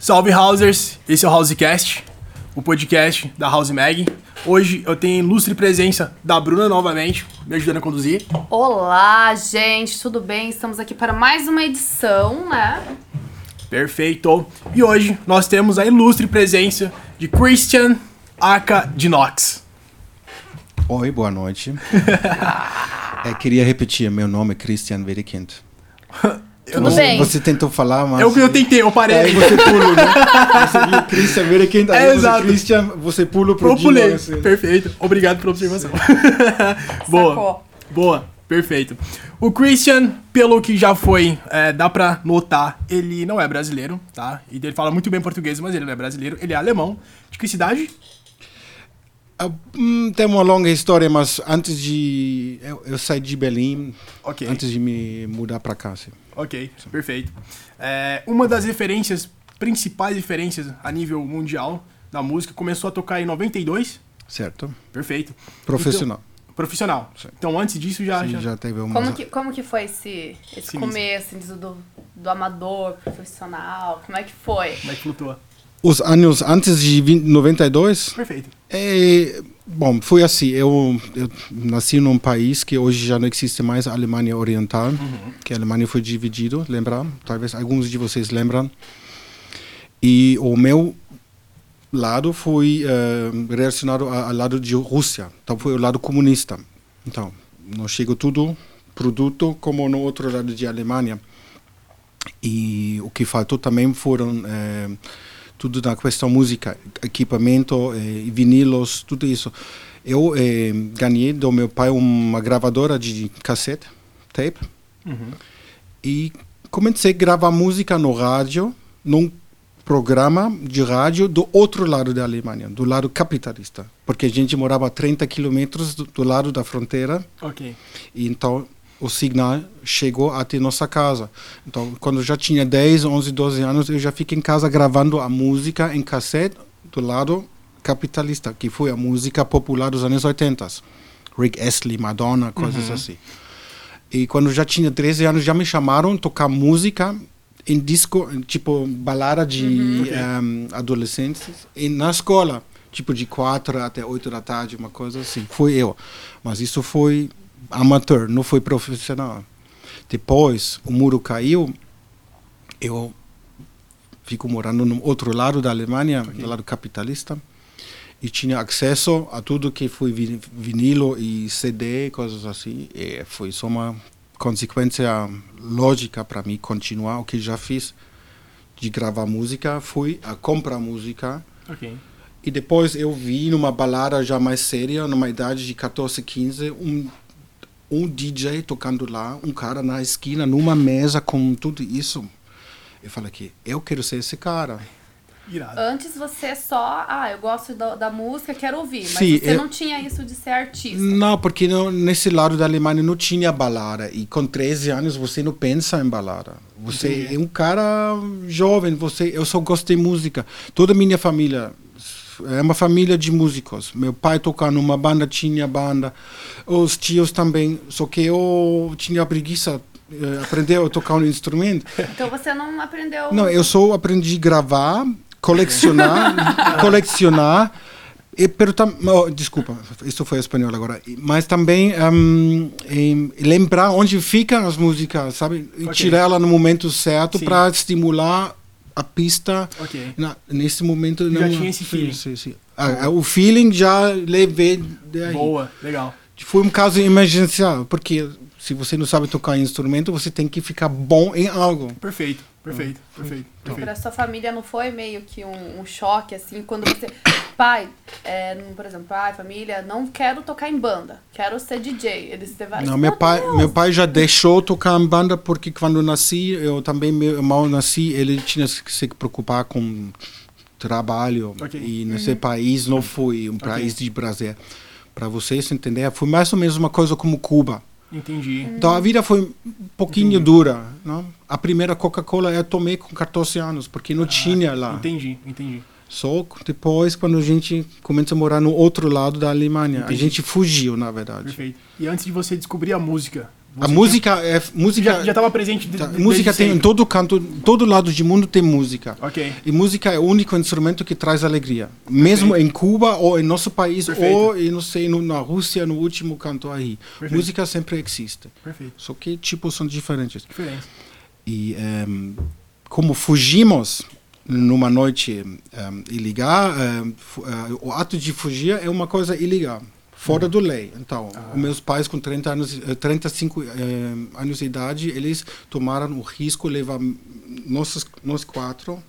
Salve Housers, esse é o Housecast, o podcast da House Mag. Hoje eu tenho a ilustre presença da Bruna novamente, me ajudando a conduzir. Olá, gente, tudo bem? Estamos aqui para mais uma edição, né? Perfeito. E hoje nós temos a ilustre presença de Christian Aka Dinox. Oi, boa noite. é, queria repetir, meu nome é Christian Verikind. Tudo você, bem. Você tentou falar, mas... É o que eu tentei, eu parei. Aí você pula, né? Você viu Christian Verikind, aí É, você, exato. Christian, você pula pro Eu pulei. Assim. Perfeito. Obrigado pela observação. Boa. Sacou. Boa. Perfeito. O Christian, pelo que já foi, é, dá pra notar, ele não é brasileiro, tá? E ele fala muito bem português, mas ele não é brasileiro. Ele é alemão. De que cidade? Ah, hum, tem uma longa história, mas antes de... Eu, eu saí de Berlim, Ok. antes de me mudar pra cá, assim. Ok, perfeito. É, uma das referências, principais referências a nível mundial da música, começou a tocar em 92. Certo? Perfeito. Profissional. Então, profissional. Então antes disso já. Sim, já... já teve uma... Como que, como que foi esse, esse Esse começo assim, do, do amador, profissional? Como é que foi? Como é que flutua? Os anos antes de 20, 92... Perfeito. É, bom, foi assim. Eu, eu nasci num país que hoje já não existe mais, a Alemanha Oriental, que a Alemanha foi dividido, lembra? Talvez alguns de vocês lembram. E o meu lado foi eh, relacionado ao lado de Rússia. Então foi o lado comunista. Então, não chegou tudo produto como no outro lado de Alemanha. E o que faltou também foram eh, tudo na questão música, equipamento, eh, vinilos, tudo isso. Eu eh, ganhei do meu pai uma gravadora de cassete, tape, Uhum. e comecei a gravar música no rádio, num programa de rádio do outro lado da Alemanha, do lado capitalista, porque a gente morava a 30 quilômetros do, do lado da fronteira, Ok. e então o sinal chegou até nossa casa. Então, quando eu já tinha 10, 11, 12 anos, eu já fiquei em casa gravando a música em cassete do lado capitalista, que foi a música popular dos anos 80. Rick Astley, Madonna, coisas assim. E quando eu já tinha 13 anos, já me chamaram tocar música em disco, tipo balada de em, adolescentes, e na escola, tipo de 4 até 8 da tarde, uma coisa assim. Fui eu. Mas isso foi amateur, não foi profissional. Depois, o muro caiu, eu fico morando no outro lado da Alemanha, do lado capitalista, e tinha acesso a tudo que foi vi- vinilo e CD, coisas assim. E foi só uma consequência lógica para mim continuar o que já fiz de gravar música, fui a comprar música e depois eu vi numa balada já mais séria, numa idade de 14, 15, um, um DJ tocando lá, um cara na esquina, numa mesa com tudo isso. Eu falei que eu quero ser esse cara. Irado. Antes você só, ah, eu gosto da, da música, quero ouvir, mas Sim, você eu- não tinha isso de ser artista. Não, porque não, nesse lado da Alemanha não tinha balada. E com 13 anos você não pensa em balada. Você é um cara jovem, você, eu só gostei de música. Toda a minha família é uma família de músicos. Meu pai tocava numa banda, tinha banda. Os tios também. Só que eu tinha preguiça eh, aprender a tocar um instrumento. Então você não aprendeu. Não, eu só aprendi a gravar, colecionar, colecionar. E, pero tam, oh, desculpa, isso foi espanhol agora. Mas também em lembrar onde ficam as músicas, sabe? E Ok. tirar ela no momento certo para estimular a pista. Ok. Na- nesse momento Já não. tinha esse feeling. sim, sim. Ah, o feeling já levei daí. Boa, legal. Foi um caso emergencial, porque se você não sabe tocar instrumento, você tem que ficar bom em algo. Perfeito, perfeito, perfeito, Pra perfeito. sua família não foi meio que um, um choque, assim, quando você. Pai, é, por exemplo, pai, família, não quero tocar em banda, quero ser DJ. Eles levaram. Não, meu pai, meu pai já deixou tocar em banda porque quando eu nasci, eu também meu irmão nasci, ele tinha que se preocupar com trabalho Ok. e nesse país não foi um Ok. país de Brasil. Para vocês entenderem, foi mais ou menos uma coisa como Cuba. Entendi. Então a vida foi um pouquinho dura. Não? A primeira Coca-Cola eu tomei com 14 anos, porque não tinha lá. Entendi, entendi. Só depois, quando a gente começa a morar no outro lado da Alemanha. Entendi. A gente fugiu, na verdade. Perfeito. E antes de você descobrir a música, A música é música. Já, já tava presente de, tá, de- música tem em sempre. todo canto, todo lado do mundo tem música. E música é o único instrumento que traz alegria. Mesmo em Cuba ou em nosso país Perfeito. ou em, não sei, no, na Rússia, no último canto aí. Perfeito. Música sempre existe. Só que tipos são diferentes. Diferente. E ehm, como fugimos numa noite ehm, ilegal, ehm, fu- eh, o ato de fugir é uma coisa ilegal, fora do lei. Então, os meus pais com 30 anos, eh, 35 ehm, anos de idade, eles tomaram o risco de levar nós, nós quatro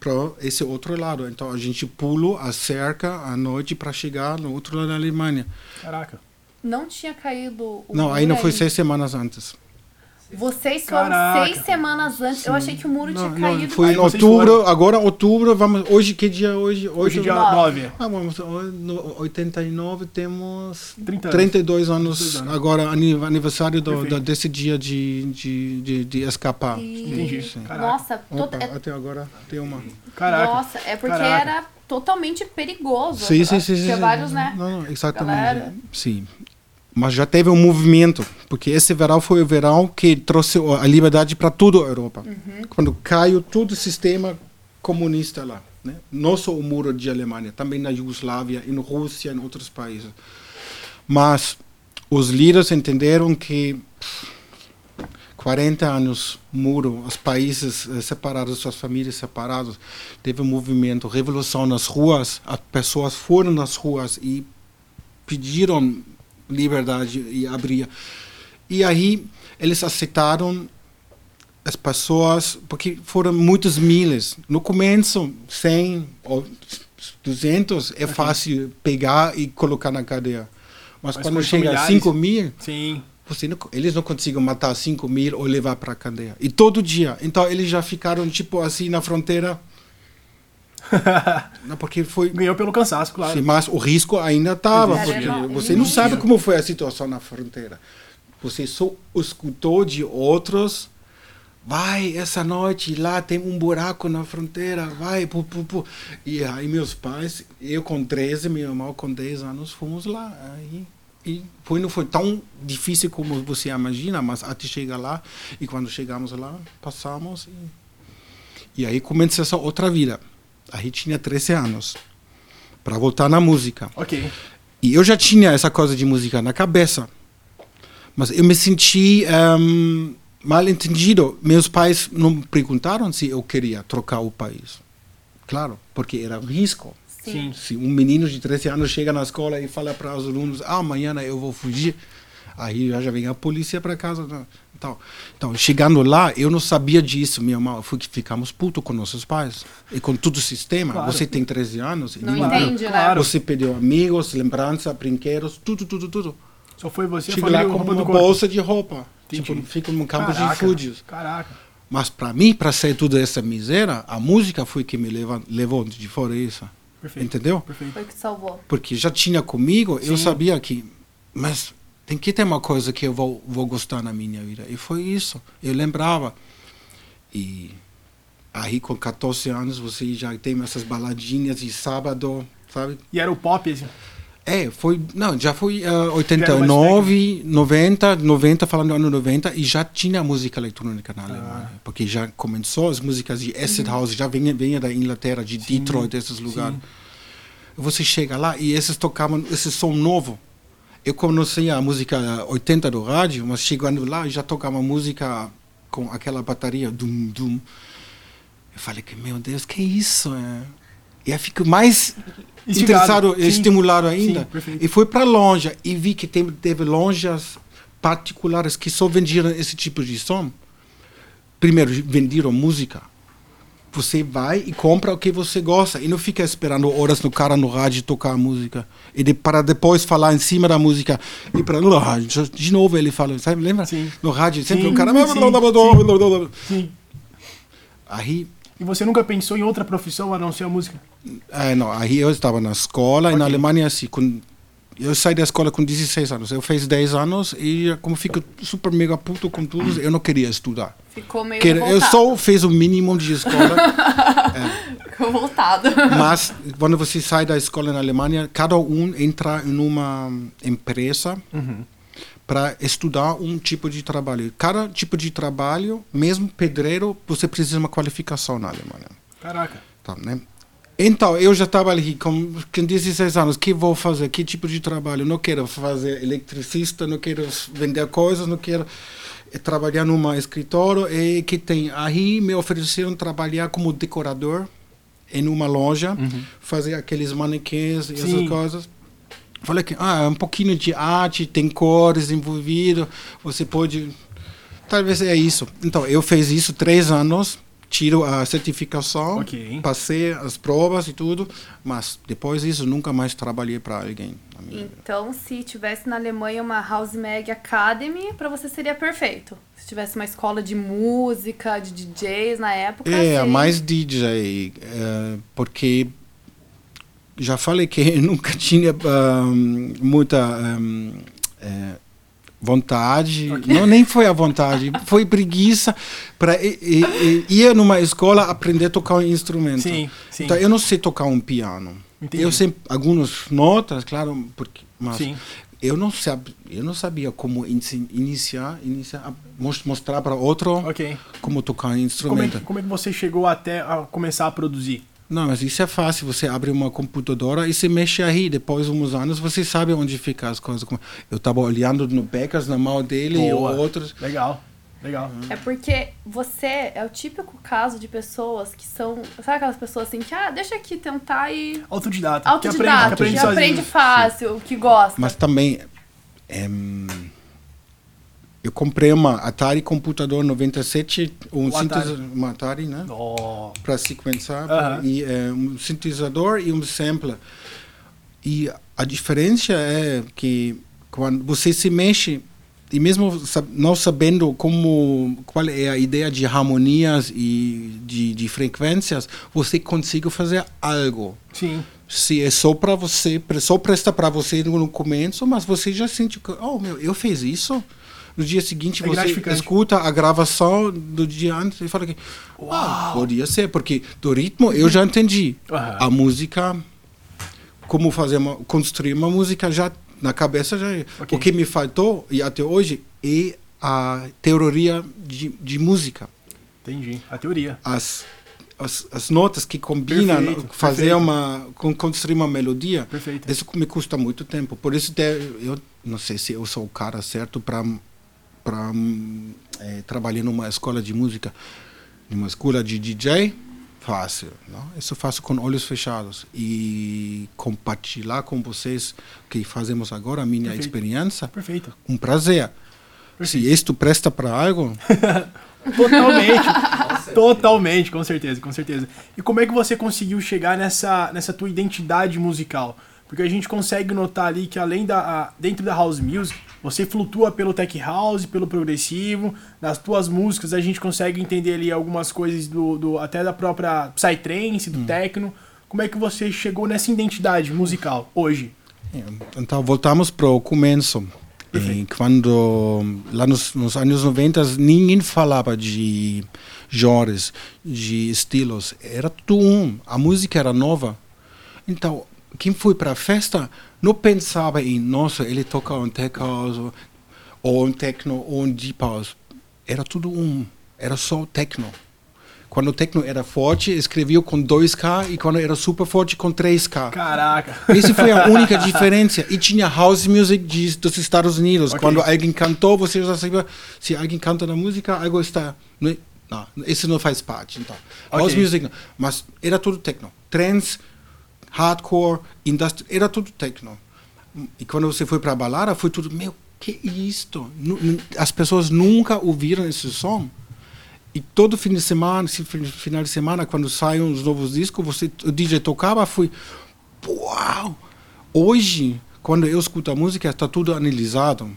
para esse outro lado. Então, a gente pulou a cerca à noite para chegar no outro lado da Alemanha. Caraca. Não tinha caído o Não, não foi ainda. seis semanas antes. Vocês foram Caraca. seis semanas antes. Eu achei que o muro Não, tinha não, caído. foi em outubro, foram? agora outubro, vamos, hoje que dia hoje? Hoje é dia Nove. 9. Ah, vamos, no 89 temos 30 anos. 32 anos, 32 anos. agora ani- aniversário do, da- desse dia de, de, de, de escapar. E- Entendi. Sim. Nossa, Opa, é- até agora tem uma. Caraca. nossa, é porque Caraca. era totalmente perigoso. Sim, sim, sim. Tinha sim, vários, sim. né? Não, não, exatamente. Galera. Sim. Mas já teve um movimento, porque esse verão foi o verão que trouxe a liberdade para toda a Europa. Uhum. Quando caiu todo o sistema comunista lá. Né? Não só o muro de Alemanha, também na Iugoslávia, em Rússia, em outros países. Mas os líderes entenderam que pff, 40 anos muro, os países eh, separados, suas famílias separadas, teve um movimento, revolução nas ruas, as pessoas foram nas ruas e pediram liberdade e abrir. E aí eles aceitaram as pessoas, porque foram muitos milhas. No começo, 100 ou 200 é fácil pegar e colocar na cadeia. Mas, Mas quando chega a milhares- 5 mil, Sim. não- eles não conseguem matar 5 mil ou levar para a cadeia. E todo dia. Então eles já ficaram tipo assim na fronteira. Não, porque foi. Ganhou pelo cansaço, claro. Sim, mas o risco ainda estava, porque você não sabe como foi a situação na fronteira. Você só escutou de outros. Vai, essa noite lá tem um buraco na fronteira, vai, pu, pu, pu. E aí meus pais, eu com 13, meu irmão com 10 anos, fomos lá. Aí, e foi, não foi tão difícil como você imagina, mas até chegar lá, e quando chegamos lá, passamos. E, e aí começou essa outra vida. Aí tinha 13 anos, para voltar na música. Ok. E eu já tinha essa coisa de música na cabeça. Mas eu me senti ehm, mal entendido. Meus pais não perguntaram se eu queria trocar o país. Claro, porque era um risco. Sim. Se um menino de 13 anos chega na escola e fala para os alunos: ah, amanhã eu vou fugir, aí já vem a polícia para casa. né? Então, então, chegando lá, eu não sabia disso, meu irmão. Fui, ficamos putos com nossos pais. E com todo o sistema. Claro. Você tem 13 anos. Não ninguém- entende, né? claro. você perdeu amigos, lembranças, brinquedos, tudo, tudo, tudo. Só foi você, a Chega família lá com uma corpo. bolsa de roupa. Entendi. Tipo, fica num campo de Caraca, refúgios. Caraca. Mas para mim, para sair toda essa miséria, a música foi que me leva, levou de fora isso. Perfeito. Entendeu? Perfeito. Foi que salvou. Porque já tinha comigo, eu Sim. sabia que. Mas tem que ter uma coisa que eu vou, vou gostar na minha vida. E foi isso. Eu lembrava. E aí, com 14 anos, você já tem essas baladinhas de sábado, sabe? E era o pop, assim. É, foi. Não, já foi ah, mais 89, 90, 90, falando do ano 90, e já tinha música eletrônica na Alemanha. Porque já começou as músicas de acid house, já vinha, vinha da Inglaterra, de Detroit, desses lugares. Você chega lá e esses tocavam esse som novo. Eu conhecia a música 80 do rádio, mas chegando lá já tocava música com aquela bateria, dum, dum. Eu falei que, meu Deus, que isso? É? E eu fico mais Instigado. interessado, Sim. estimulado ainda. Sim, e fui para loja e vi que tem, teve lojas particulares que só vendiam esse tipo de som. Primeiro, vendiam música. Você vai e compra o que você gosta e não fica esperando horas no cara no rádio tocar a música. E de, para depois falar em cima da música. E para no rádio, de novo ele fala, sabe, lembra? Sim. No rádio, sempre Sim, o cara. sim, Sim. Aí E você nunca pensou em outra profissão a não ser a música? É, não, aí eu estava na escola e na. Alemanha, assim, com, eu saí da escola com 16 anos. Eu fiz 10 anos e, como fico super mega puto com tudo, eu não queria estudar. Ficou meio Que eu só fiz o mínimo de escola, Ficou voltado. mas quando você sai da escola na Alemanha, cada um entra em uma empresa para estudar um tipo de trabalho. Cada tipo de trabalho, mesmo pedreiro, você precisa de uma qualificação na Alemanha. Caraca. Tá, né? Então, eu já estava ali com, com 16 anos. O que vou fazer? Que tipo de trabalho? Não quero fazer eletricista, não quero vender coisas, não quero eh, trabalhar numa escritório. E que tem aí me ofereceram trabalhar como decorador em uma loja, fazer aqueles manequins e Sim. essas coisas. Falei que ah, é um pouquinho de arte, tem cores envolvido, você pode. Talvez é isso. Então, eu fiz isso três anos, tiro a certificação, Ok. passei as provas e tudo, mas depois disso nunca mais trabalhei para alguém. minha vida. Então, se tivesse na Alemanha uma House Mag Academy, pra você seria perfeito. Se tivesse uma escola de música, de DJs na época. É, seria- mais DJ, é, porque já falei que eu nunca tinha ahm, muita ahm, é, vontade, não nem foi a vontade, foi preguiça para ir numa escola aprender a tocar um instrumento. Sim, sim. Então eu não sei tocar um piano. Entendi. Eu sei algumas notas, claro, porque mas Sim. eu não sabia, eu não sabia como iniciar, iniciar mostrar para outro Ok. como tocar um Como é, instrumento. como é que você chegou até a começar a produzir? Não, mas isso é fácil. Você abre uma computadora e se mexe aí. Depois de uns anos, você sabe onde ficam as coisas. Eu estava olhando no Becas, na mão dele e outros. Legal. Legal. É porque você é o típico caso de pessoas que são. Sabe aquelas pessoas assim que, ah, deixa aqui tentar e. Autodidata. Autodidata, que aprende, sozinho. aprende fácil, que gosta. Mas também, em, eu comprei uma Atari computador 97, um sintetizador, uma Atari, né? Oh, Para sequenciar, Aham. e é, um sintetizador e um sampler. E a diferença é que quando você se mexe e mesmo não sabendo como qual é a ideia de harmonias e de, de frequências, você consegue fazer algo. sim. Se é só para você, só presta para você no começo, mas você já sente que, oh meu, eu fiz isso. No dia seguinte É você escuta a gravação do dia antes e fala que, ah, podia ser, porque do ritmo eu já entendi. Aham. A música, como fazer uma, construir uma música já na cabeça já. é. Ok. O que me faltou e até hoje é a teoria de, de música Entendi. A teoria. as, as, as notas que combinam, Perfeito, fazer perfeito. uma, con- construir uma melodia, Perfeito. isso me custa muito tempo. Por isso eu não sei se eu sou o cara certo para para é, trabalhar numa escola de música, numa escola de DJ, fácil, não? Isso eu faço com olhos fechados e compartilhar com vocês o que fazemos agora, a minha Perfeito. experiência, Perfeito. um prazer. Se isto presta para algo, Totalmente. Totalmente, com certeza, com certeza. E como é que você conseguiu chegar nessa, nessa tua identidade musical? Porque a gente consegue notar ali que além da a- dentro da house music, você flutua pelo tech house, pelo progressivo, nas tuas músicas a gente consegue entender ali algumas coisas do, do até da própria psytrance, do techno. Como é que você chegou nessa identidade musical hoje? Então, voltamos para o começo. E quando, lá nos, nos anos 90, ninguém falava de genres, de estilos. Era tudo um. A música era nova. Então, quem foi para a festa não pensava em, nossa, ele toca um tech house, ou- um techno, ou um deep house. Era tudo um. Era só techno. Quando o techno era forte, escrevia com 2K, e quando era super forte, com 3K. Caraca. Essa foi a única diferença. E tinha house music de, dos Estados Unidos. Ok. Quando alguém cantou, você já sabia. Se alguém canta na música, algo está. Não, isso não faz parte. Então, house Ok. music, não. mas era tudo techno. Trance, hardcore, industry, era tudo techno. E quando você foi para a balada, foi tudo, meu, que isto? As pessoas nunca ouviram esse som. E todo fim de semana, final de semana, quando saem os novos discos, você, o DJ tocava, foi, uau! Hoje, quando eu escuto a música, está tudo analisado.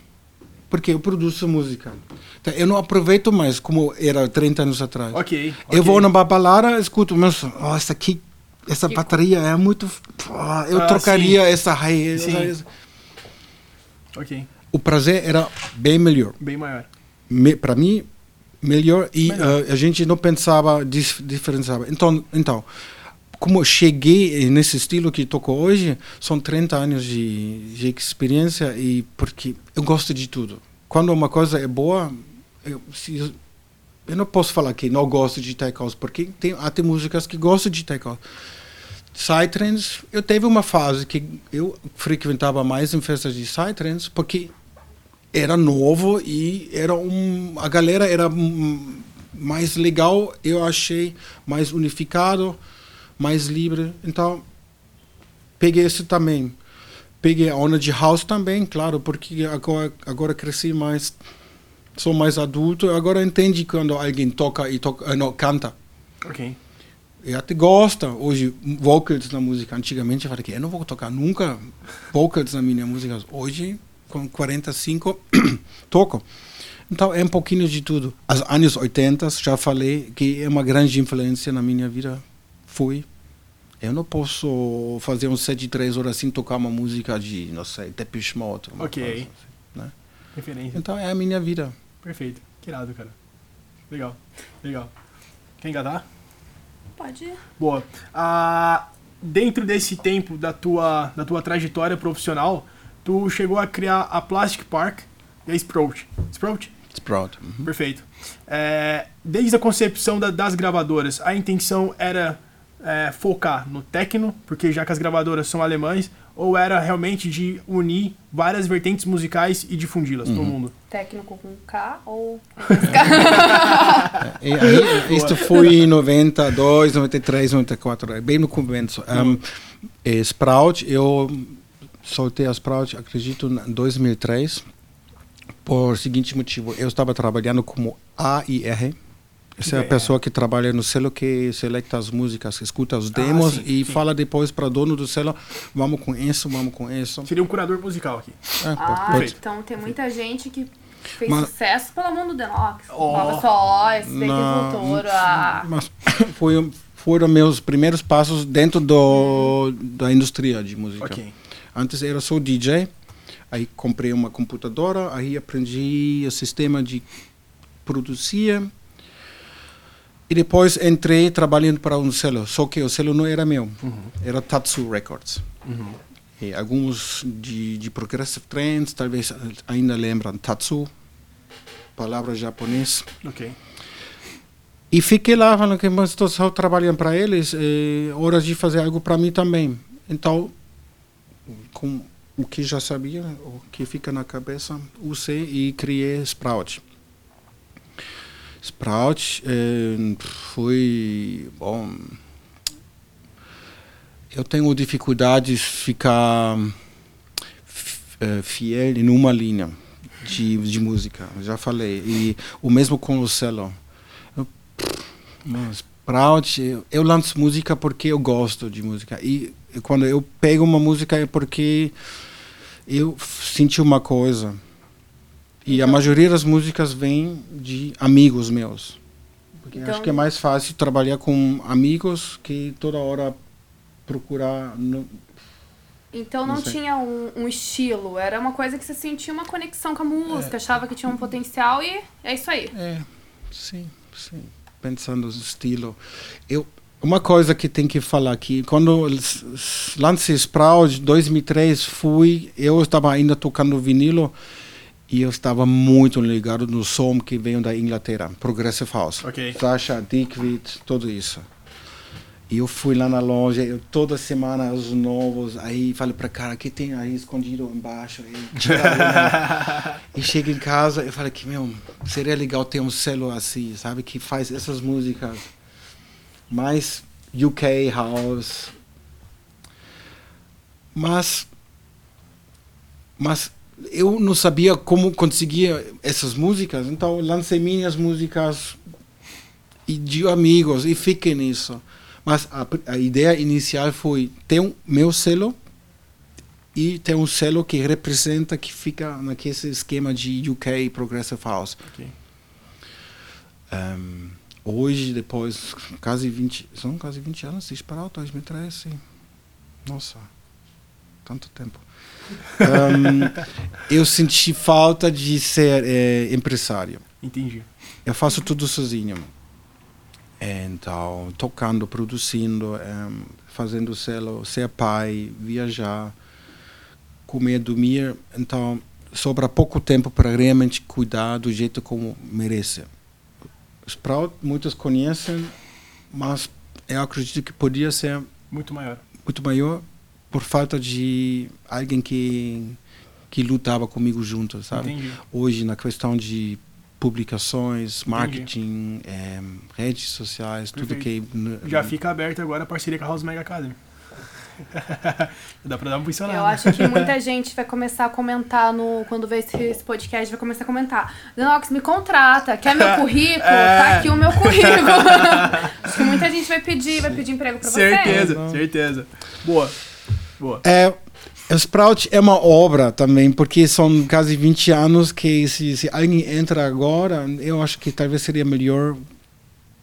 Porque eu produzo música. Então, eu não aproveito mais como era 30 anos atrás. Ok. Eu ok. vou numa balada, escuto, oh, essa aqui, essa Que bateria é muito. pô, eu Ah, trocaria essa raiz. Sim. essa- Ok. O prazer era bem melhor. Bem maior. Me, para mim, melhor e Melhor. eh, a gente não pensava, dif, diferenciava. Então, então, como eu cheguei nesse estilo que toco hoje, são 30 anos de, de experiência e porque eu gosto de tudo. Quando uma coisa é boa, eu, se, eu não posso falar que não gosto de tech porque tem até músicas que gostam de tech. Psytrance, eu teve uma fase que eu frequentava mais em festas de Psytrance, porque era novo e era um, a galera era mais legal, eu achei mais unificado, mais livre. Então, peguei isso também. Peguei a onda de house também, claro, porque agora, agora cresci mais, sou mais adulto, agora entendi quando alguém toca e toca, não, canta. Ok. E até gosta hoje vocals na música. Antigamente eu falei que eu não vou tocar nunca vocals na minha música. Hoje, com 45, toco. Então é um pouquinho de tudo. Os anos 80, já falei que é uma grande influência na minha vida. Fui. Eu não posso fazer um set de três horas sem tocar uma música de, não sei, Depeche Mode. Ok. Coisa, né? Referência. Então é a minha vida. Perfeito. Que irado, cara. Legal. Legal. Quer engatar? Pode ir. Boa. Ah, dentro desse tempo da tua, da tua trajetória profissional, tu chegou a criar a Plastic Park e a Sprout. Sprout? Sprout. Uhum. Perfeito. É, desde a concepção da- das gravadoras, a intenção era é, focar no techno, porque já que as gravadoras são alemães, ou era realmente de unir várias vertentes musicais e difundi-las Uhum. pro mundo? Técnico com K ou. E aí, isto foi em 92, 93, 94, é bem no começo. Um, e Sprout, eu soltei a Sprout, acredito, em 2003, por seguinte motivo. Eu estava trabalhando como AIR, essa é a É. pessoa que trabalha no selo que seleta as músicas, escuta os demos sim, e sim. fala depois para o dono do selo, vamos com isso, vamos com isso. Seria um curador musical aqui. É, Ah, pode- então tem muita gente que fez Mas- sucesso pela mão do Denox. Ó. Nova Só, esse que voltou. A... Mas foi, foram meus primeiros passos dentro do, da indústria de música. Ok. Antes era só DJ, aí comprei uma computadora, aí aprendi o sistema de produzir. E depois entrei trabalhando para um selo, só que o selo não era meu, era Tatsu Records. E alguns de, de Progressive Trends talvez ainda lembram Tatsu, palavra japonês. Ok. E fiquei lá falando que mas estou só trabalhando para eles, é hora de fazer algo para mim também. Então, com o que já sabia, o que fica na cabeça, usei e criei Sprout. Sprout eh, foi bom. Eu tenho dificuldades de ficar eh, fiel em uma linha de, de música. Já falei e o mesmo com o Mas Sprout, eu, lanço música porque eu gosto de música e quando eu pego uma música é porque eu senti uma coisa. E a maioria das músicas vem de amigos meus. Porque Então- acho que é mais fácil trabalhar com amigos que toda hora procurar. No... Então não, Não tinha um, um estilo, era uma coisa que você sentia uma conexão com a É. música, achava que tinha um potencial e é isso aí. É, sim, sim. Pensando no estilo. Eu, uma coisa que tem que falar aqui, quando lancei Sprout em 2003, fui, eu estava ainda tocando vinilo e eu estava muito ligado no som que veio da Inglaterra, Progressive House. Ok. Sasha, Dickwit, tudo isso. E eu fui lá na loja, eu, toda semana os novos, aí falei para cara, que tem aí escondido embaixo? E, e chego em casa, eu falei que, meu, seria legal ter um selo assim, sabe? Que faz essas músicas mais UK House. Mas, mas eu não sabia como conseguir essas músicas, então lancei minhas músicas e de amigos e fiquei nisso. Mas a, a ideia inicial foi ter um meu selo e ter um selo que representa, que fica naquele esquema de UK Progressive House. Ok. Ehm, hoje, depois, quase 20, são quase 20 anos, se 2003, sim. Nossa, tanto tempo. Ehm, eu senti falta de ser eh, empresário. Entendi. Eu faço tudo sozinho. Então, tocando, produzindo, em, fazendo selo, ser pai, viajar, comer, dormir. Então, sobra pouco tempo para realmente cuidar do jeito como merece. Sprout, muitos conhecem, mas eu acredito que podia ser Muito maior. muito maior por falta de alguém que que lutava comigo junto, sabe? Entendi. Hoje na questão de publicações, marketing, eh, redes sociais, tudo que Já fica aberto agora a parceria com a House Mega Academy. Dá pra dar uma funcionada. Eu acho que muita gente vai começar a comentar no. Quando ver esse, esse podcast, vai começar a comentar. Denox, me contrata. Quer meu currículo? É. Tá aqui o meu currículo. acho que muita gente vai pedir, vai pedir emprego pra você. Certeza, Não. certeza. Boa. Boa. É, o Sprout é uma obra também, porque são quase 20 anos que se, se alguém entra agora, eu acho que talvez seria melhor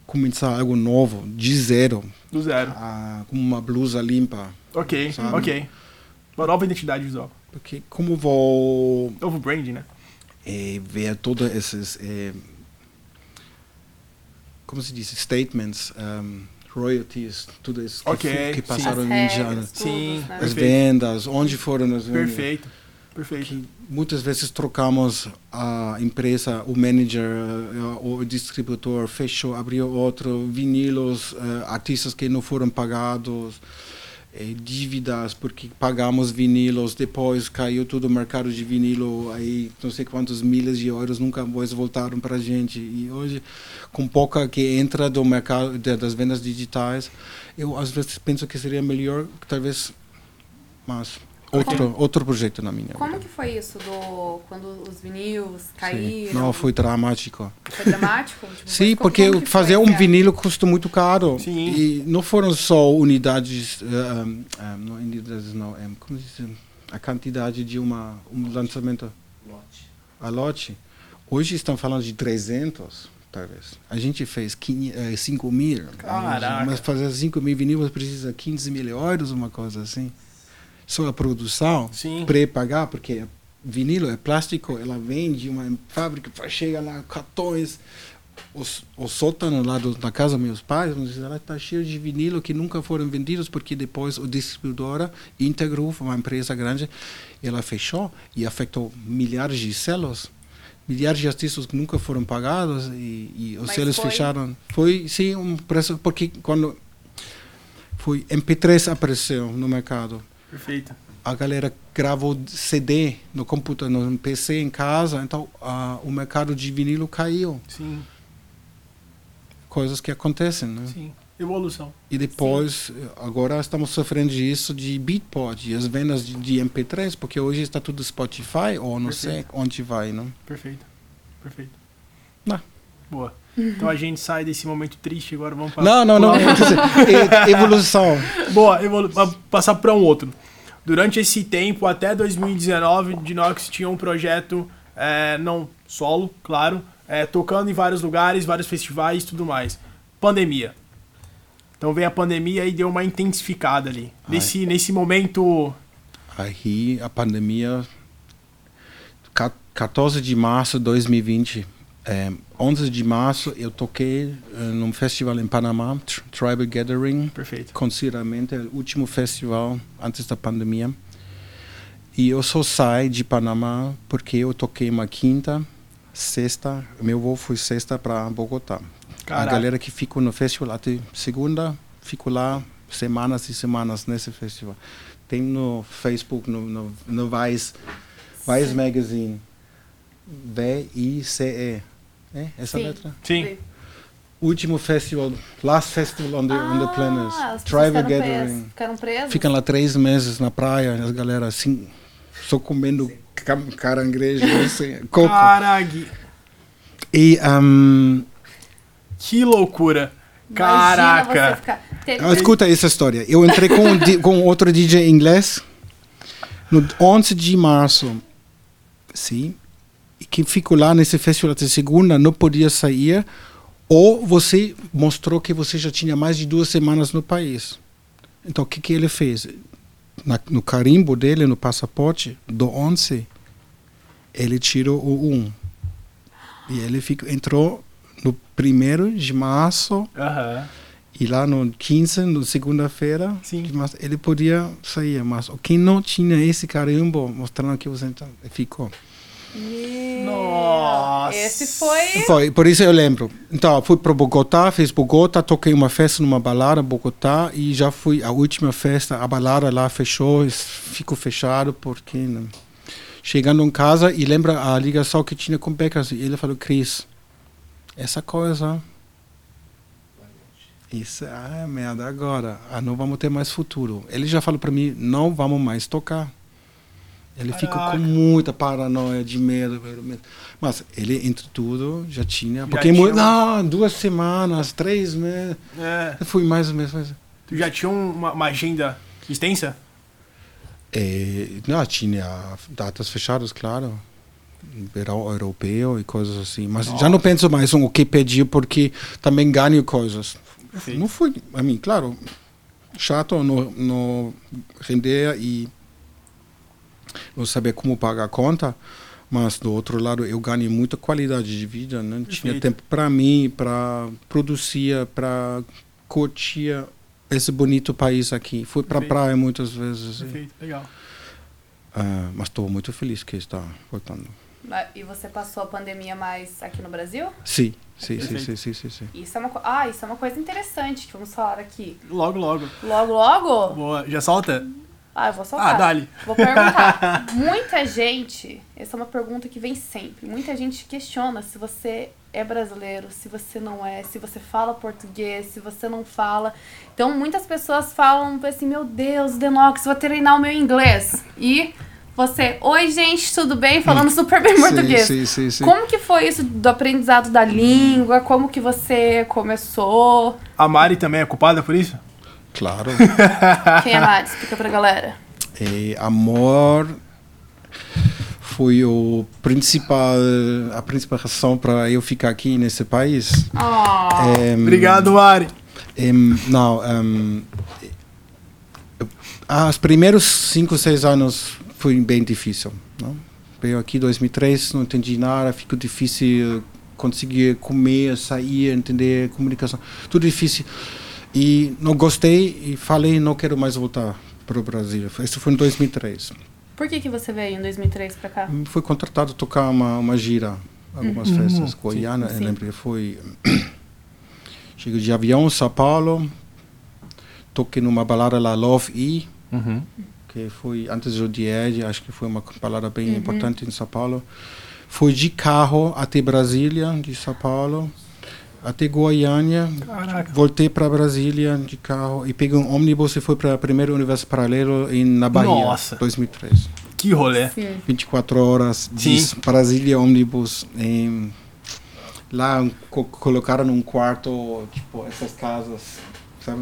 começar algo novo, de zero, Do zero. ah, com uma blusa limpa. Ok, Sabe? ok. Uma nova identidade visual. Porque como vou Novo branding, né? eh, ver todos esses, eh, como se diz, statements, um, royalties, tudo isso que, Ok, fu- que sim. passaram As em 20 regras, anos. tudo, Sim. As Perfeito. vendas, onde foram as vendas. Perfeito. Perfeito. que muitas vezes trocamos a empresa, o manager, eh, o distribuidor fechou, abriu outro, vinilos, eh, artistas que não foram pagados, dívidas porque pagamos vinilos, depois caiu todo o mercado de vinilo, aí não sei quantos milhas de euros nunca mais voltaram para a gente. E hoje, com pouca que entra do mercado das vendas digitais, eu às vezes penso que seria melhor, talvez, mas outro, outro projeto na minha Como vida. que foi isso do quando os vinils Sim. caíram? Não, foi dramático. Foi dramático? Tipo, Sim, porque como que fazer foi, um vinilo custa muito caro. Sim. E não foram só unidades, eh, um, um, não unidades não, um, como se diz, a quantidade de uma, um lançamento, a lote. Hoje estão falando de 300, talvez. A gente fez 5, eh, 5 mil. Caraca. Mas fazer 5 mil vinílios precisa 15 mil euros, uma coisa assim. Só a produção, pré-pagar, porque vinilo é plástico, ela vem de uma fábrica, chega lá, cartões. Os, o sótano lá do, na casa dos meus pais, ela está cheio de vinilo que nunca foram vendidos, porque depois o distribuidora integrou, foi uma empresa grande, e ela fechou e afetou milhares de selos, milhares de artistas que nunca foram pagados e, e os Mas selos foi- fecharam. Foi, sim, um preço, porque quando foi MP3 apareceu no mercado, Perfeito. a galera gravou CD no computador, no PC em casa, então ah, o mercado de vinilo caiu. Sim, Coisas que acontecem, né? sim. Evolução. E depois, agora estamos sofrendo disso de Beatport, e as vendas de, de MP3, porque hoje está tudo Spotify, ou não sei Perfeito. onde vai, não? Perfeito. Perfeito. Não. Boa. Então a gente sai desse momento triste agora vamos para Não, não, não. evolução. Boa, pa- passar para um outro. Durante esse tempo, até 2019, Dinox tinha um projeto, é, não solo, claro, é, tocando em vários lugares, vários festivais e tudo mais. Pandemia. Então veio a pandemia e deu uma intensificada ali. Ai. Nesse, nesse momento. Aí a pandemia, ca- 14 de março de 2020, eh, 11 de março eu toquei eh, num festival em Panamá, Tr- Tribal Gathering, Perfeito. consideramente o último festival antes da pandemia. E eu só saí de Panamá porque eu toquei uma quinta, sexta, meu voo foi sexta para Bogotá. Caraca. A galera que ficou no festival até segunda, ficou lá semanas e semanas nesse festival. Tem no Facebook, no, no, no Vice, Vice Magazine, V-I-C-E. É essa Sim. letra? Sim. Último festival, last festival on the, on the planet. Ah, pessoas Tribal ficaram Gathering. Ficaram presas? Ficam lá três meses na praia, as galera assim, só comendo caranguejo, assim, coco. Caraca, E um, que loucura. Caraca. ficar... Teve- Ah, Escuta essa história. Eu entrei com, um di- com outro DJ inglês no 11 de março. Sim. Que ficou lá nesse festival até segunda, não podia sair. Ou você mostrou que você já tinha mais de duas semanas no país. Então, o que, que ele fez? Na- no carimbo dele, no passaporte, do 11, ele tirou o 1. E ele ficou, entrou no primeiro de março Aham. e lá no 15, no segunda-feira, ele podia sair. Mas quem não tinha esse carimbo mostrando que você então, Nossa. Esse foi. Foi, por isso eu lembro. Então, fui para Bogotá, fiz Bogotá, toquei uma festa numa balada em Bogotá e já fui a última festa, a balada lá fechou, ficou fechado porque né? chegando em casa e lembra a ligação que tinha com o Becas e ele falou, Cris, essa coisa isso é merda agora, ah, não vamos ter mais futuro. Ele já falou para mim, não vamos mais tocar. Ele ficou com muita paranoia, de medo, medo. Mas ele, entre tudo, já tinha. Já Porque tinha um- não, duas semanas, três meses. É. Fui mais ou menos. mais- Tu já tinha um- uma, uma agenda extensa? É, não, tinha datas fechadas, claro. Verão europeu e coisas assim. Mas já não penso mais no que pedir, porque também ganho coisas. Perfeito. Não fui, a mim, claro, chato no, no render e não saber como pagar a conta, mas do outro lado eu ganhei muita qualidade de vida, né? Tinha tempo para mim, para produzir, para curtir esse bonito país aqui. Fui para praia muitas vezes, e- Perfeito, legal. ah, mas estou muito feliz que está voltando. E você passou a pandemia mais aqui no Brasil? Sim, sim, sim, sim, sim, sim, sim. Isso é uma, co- ah, isso é uma coisa interessante que vamos falar aqui. Logo, logo. Logo, logo? Boa. Já solta? Ah, eu vou soltar. Ah, dali. Vou perguntar. Muita gente, essa é uma pergunta que vem sempre. Muita gente questiona se você é brasileiro, se você não é, se você fala português, se você não fala. Então, muitas pessoas falam assim: Meu Deus, Denox, vou treinar o meu inglês. E você, oi, gente, tudo bem? Falando super bem português. Sim, sim, sim. Como que foi isso do aprendizado da língua? Como que você começou? A Mari também é culpada por isso? Claro. Quem é Mari? Explica pra galera. E amor foi o principal a principal razão para eu ficar aqui nesse país. Oh, Em, Obrigado, Mari. em, não, em, os primeiros cinco, seis anos foi bem difícil. Não? Veio aqui em 2003, não entendi nada, ficou difícil conseguir comer, sair, entender comunicação, tudo difícil. E não gostei e falei não quero mais voltar para o Brasil. Isso foi em 2003. Por que, que você veio em 2003 pra cá? Fui contratado a tocar uma, uma gira, algumas festas. Goiânia, Sim. eu lembro que foi. Cheguei de avião em São Paulo, toquei numa balada lá, Love E, Uhum. que foi antes do Died, acho que foi uma balada bem importante em São Paulo. Fui de carro até Brasília, de São Paulo, até Goiânia. Caraca. Voltei para Brasília de carro e peguei um ônibus e fui para o primeiro universo paralelo em, na Bahia, Nossa. 2003. Que rolê. Sim. 24 horas de Sim. Brasília ônibus. em- lá co colocaram num quarto, tipo, essas casas, sabe,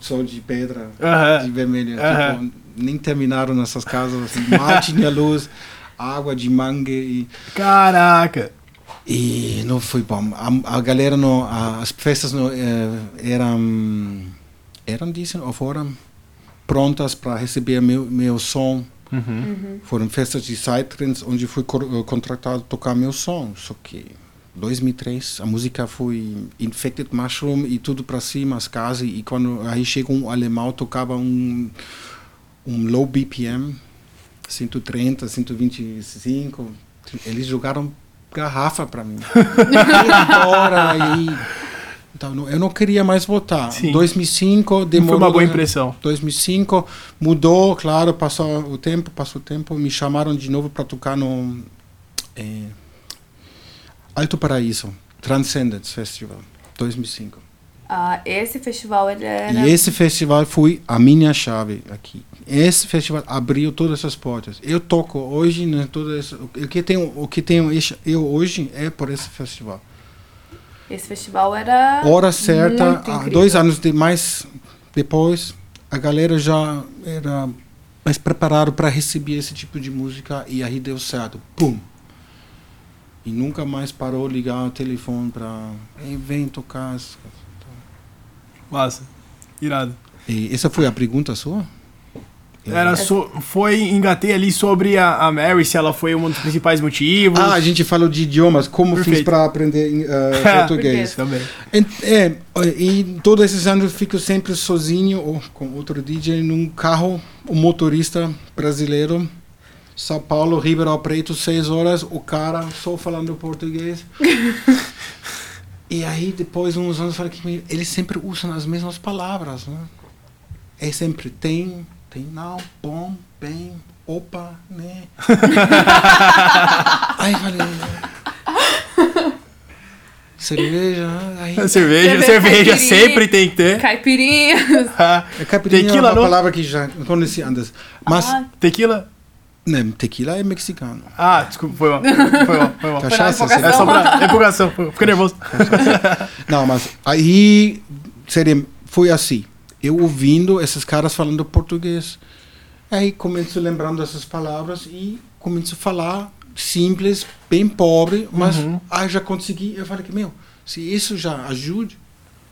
só de pedra, Aham. de vermelho. Aham. Tipo, nem terminaram nessas casas, assim, mal tinha luz, água de mangue e... Caraca. E não foi bom. A, a galera, não, a- as festas não, eh, eram, eram, dizem, ou foram prontas para receber meu, meu som. Uhum. Foram festas de psytrance onde fui co- eh, contratado a tocar meu som. Só que 2003 a música foi Infected Mushroom e tudo para cima, as casas. E quando aí chegou um alemão, tocava um, um low BPM, 130, 125. Eles jogaram garrafa para mim. Embora aí. Então, eu não queria mais votar. Sim. 2005 Não demorou. foi uma boa né? impressão. 2005 mudou, claro, passou o tempo, passou o tempo, me chamaram de novo para tocar no eh, Alto Paraíso, Transcendence Festival, 2005. Ah, esse festival ele era. E esse festival foi a minha chave aqui. Esse festival abriu todas as portas. Eu toco hoje, né, todas essas- o que tenho, o que tenho eu hoje é por esse festival. Esse festival era. hora certa, dois anos de mais depois, a galera já era mais preparada para receber esse tipo de música e aí deu certo. Pum! E nunca mais parou ligar o telefone para vem tocar. Massa. Irado. E essa foi a pergunta sua? Era so, foi, engatei ali sobre a, a Mary, se ela foi um dos principais motivos. Ah, a gente falou de idiomas, como fiz Perfeito. para aprender eh, português. Também. E, é, e todos esses anos eu fico sempre sozinho ou com outro DJ num carro, um motorista brasileiro, São Paulo, Ribeirão Preto, seis horas, o cara só falando português. e aí depois uns anos eu falei que eles sempre usam as mesmas palavras, né? É sempre tem, tem não, bom, bem, opa, né? aí falei cerveja, aí Cerveja, Cerveja, cerveja caipirinha. sempre tem que ter. Caipirinhas. Ah, A caipirinha Tequila é uma não? palavra que já conheci antes. Mas, Ah. Tequila? né, tequila é mexicano. Ah, desculpa, foi mal. Foi mal, foi mal. Cachaça, empolgação. É só pra empolgação, fiquei nervoso. Não, mas aí seria, foi assim. Eu ouvindo esses caras falando português. Aí começo lembrando essas palavras e começo a falar simples, bem pobre, mas Uhum. aí já consegui. Eu falei que, meu, se isso já ajude,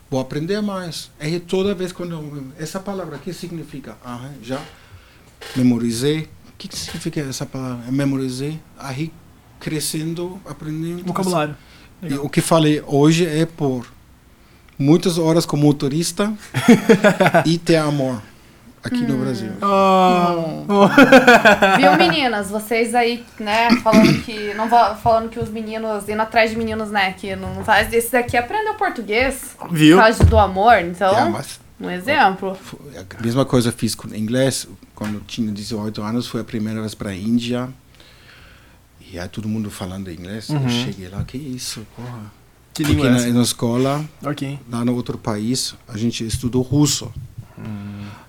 vou aprender mais. Aí toda vez quando eu, essa palavra aqui significa, ah, já memorizei. O que, que significa essa palavra? Eu memorizei. Aí crescendo, aprendendo. Vocabulário. O que falei hoje é por muitas horas como motorista e ter amor aqui no Brasil. Oh. Viu, meninas? Vocês aí, né, falando que. Não falando que os meninos, indo atrás de meninos, né, que não faz. Esse daqui aprendeu português Viu? por causa do amor, então. É, mas Um exemplo. a mesma coisa fiz com inglês. Quando eu tinha 18 anos, foi a primeira vez para a Índia. E aí todo mundo falando inglês. Eu Uhum. cheguei lá, que isso, porra. Que Porque língua é na, essa? na escola, Ok. lá no outro país, a gente estudou russo.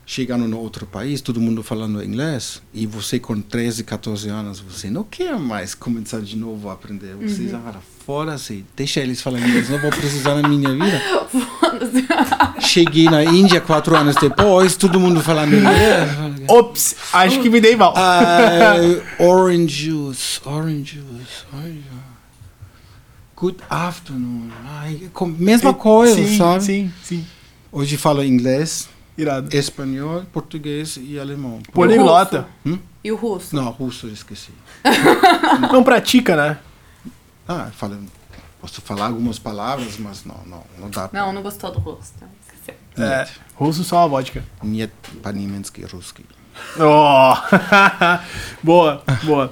Chegando no outro país, todo mundo falando inglês, e você com 13, 14 anos, você não quer mais começar de novo a aprender. Você já fala, fora-se, deixa eles falando inglês, não vou precisar na minha vida. Cheguei na Índia quatro anos depois, todo mundo falando inglês. Ops, acho que me dei mal. Ah, orange juice, orange juice, orange juice. Good afternoon. Ai, com- mesma coisa, sim, sabe? Sim, sim. Hoje falo inglês, Irado. espanhol, português e alemão. Poliglota. E o russo? Não, russo eu esqueci. Não pratica, né? Ah, falo, posso falar algumas palavras, mas não, não, não dá. pra- Não, não gostou do russo. Então, esqueceu. É. Russo só a vodka. Niet по-немецки, русский. Oh. boa, boa.